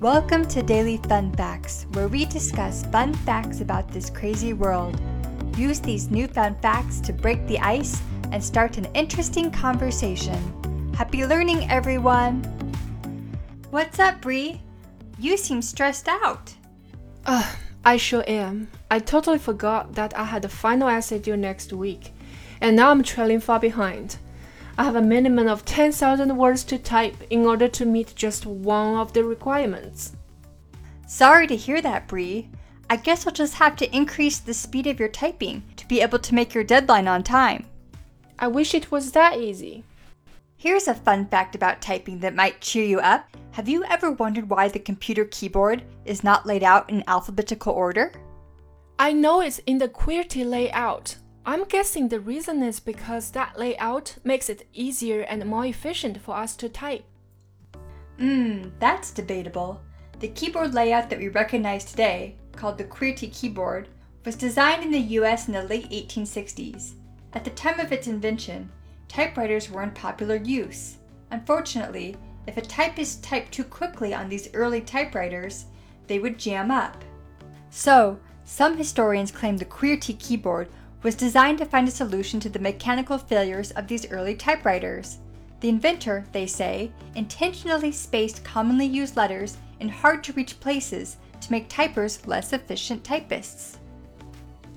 Welcome to Daily Fun Facts, where we discuss fun facts about this crazy world. Use these newfound facts to break the ice and start an interesting conversation. Happy learning, everyone! What's up, Bree? You seem stressed out. Ugh, I sure am. I totally forgot that I had a final essay due next week, and now I'm trailing far behind. I have a minimum of 10,000 words to type in order to meet just one of the requirements. Sorry to hear that, Bree. I guess I'll just have to increase the speed of your typing to be able to make your deadline on time. I wish it was that easy. Here's a fun fact about typing that might cheer you up. Have you ever wondered why the computer keyboard is not laid out in alphabetical order? I know it's in the QWERTY layout, I'm guessing the reason is because that layout makes it easier and more efficient for us to type. Mmm, that's debatable. The keyboard layout that we recognize today, called the QWERTY keyboard, was designed in the US in the late 1860s. At the time of its invention, typewriters were in popular use. Unfortunately, if a typist typed too quickly on these early typewriters, they would jam up. So, some historians claim the QWERTY keyboard was designed to find a solution to the mechanical failures of these early typewriters. The inventor, they say, intentionally spaced commonly used letters in hard to reach places to make typers less efficient typists.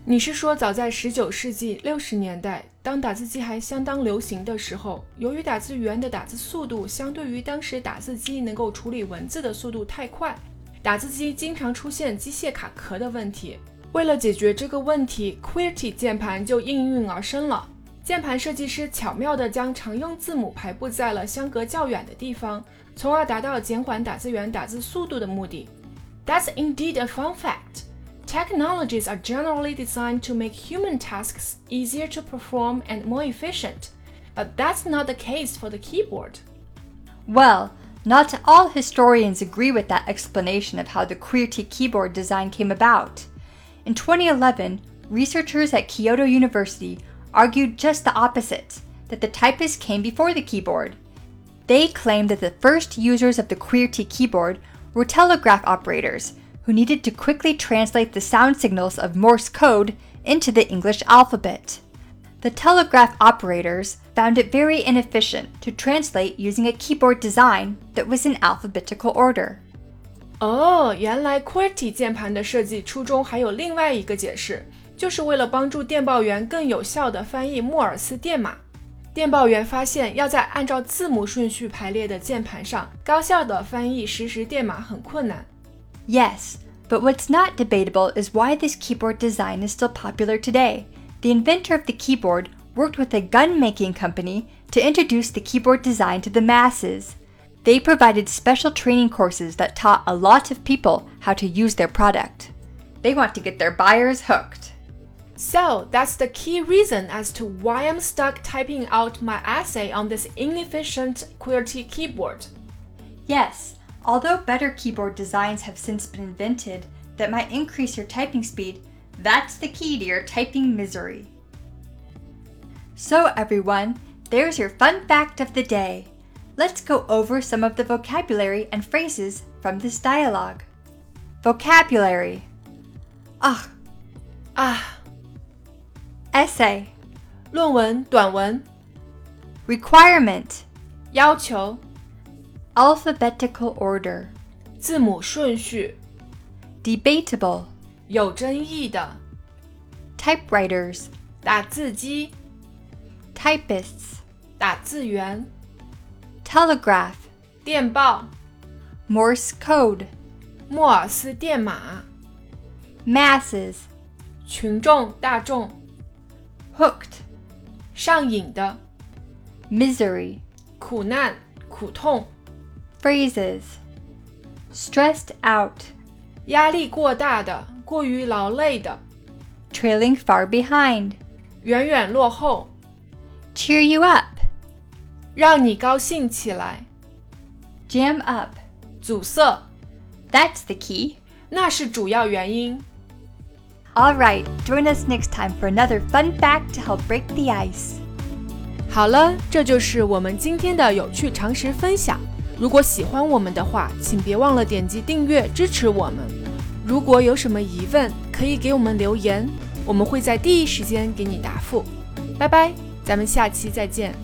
你是说，早在十九世纪六十年代，当打字机还相当流行的时候，由于打字员的打字速度相对于当时打字机能够处理文字的速度太快，打字机经常出现机械卡壳的问题。 为了解决这个问题，QWERTY 键盘就应运而生了。键盘设计师巧妙地将常用字母排布在了相隔较远的地方，从而达到减缓打字员打字速度的目的。That's indeed a fun fact. Technologies are generally designed to make human tasks easier to perform and more efficient, but that's not the case for the keyboard. Well, not all historians agree with that explanation of how the QWERTY keyboard design came about. In 2011, researchers at Kyoto University argued just the opposite that the typist came before the keyboard. They claimed that the first users of the QWERTY keyboard were telegraph operators who needed to quickly translate the sound signals of Morse code into the English alphabet. The telegraph operators found it very inefficient to translate using a keyboard design that was in alphabetical order. 哦，原来 QWERTY 键盘的设计初衷还有另外一个解释，就是为了帮助电报员更有效地翻译莫尔斯电码。电报员发现要在按照字母顺序排列的键盘上高效地翻译实时电码很困难。Yes, but what's not debatable is why this keyboard design is still popular today. The inventor of the keyboard worked with a gun making company to introduce the keyboard design to the masses. They provided special training courses that taught a lot of people how to use their product. They want to get their buyers hooked. So that's the key reason as to why I'm stuck typing out my essay on this inefficient QWERTY keyboard. Yes, although better keyboard designs have since been invented that might increase your typing speed, that's the key to your typing misery. So, everyone, there's your fun fact of the day let's go over some of the vocabulary and phrases from this dialogue. Vocabulary Ah, ah. Essay 论文、短文 Requirement 要求 Alphabetical order 字母顺序 Debatable 有争议的 Typewriters 打字机 Typists 打字员 Telegraph 电报 Morse code 莫尔斯电码 Masses 群众大众 Hooked 上瘾的 Misery 苦难苦痛 Phrases Stressed out 压力过大的过于劳累的 Trailing far behind 远远落后 Cheer you up 让你高兴起来 Jam up 阻塞 That's the key 那是主要原因 Alright, join us next time for another fun fact to help break the ice. 好了，这就是我们今天的有趣常识分享。 如果喜欢我们的话，请别忘了点击订阅支持我们。如果有什么疑问，可以给我们留言，我们会在第一时间给你答复。拜拜，咱们下期再见。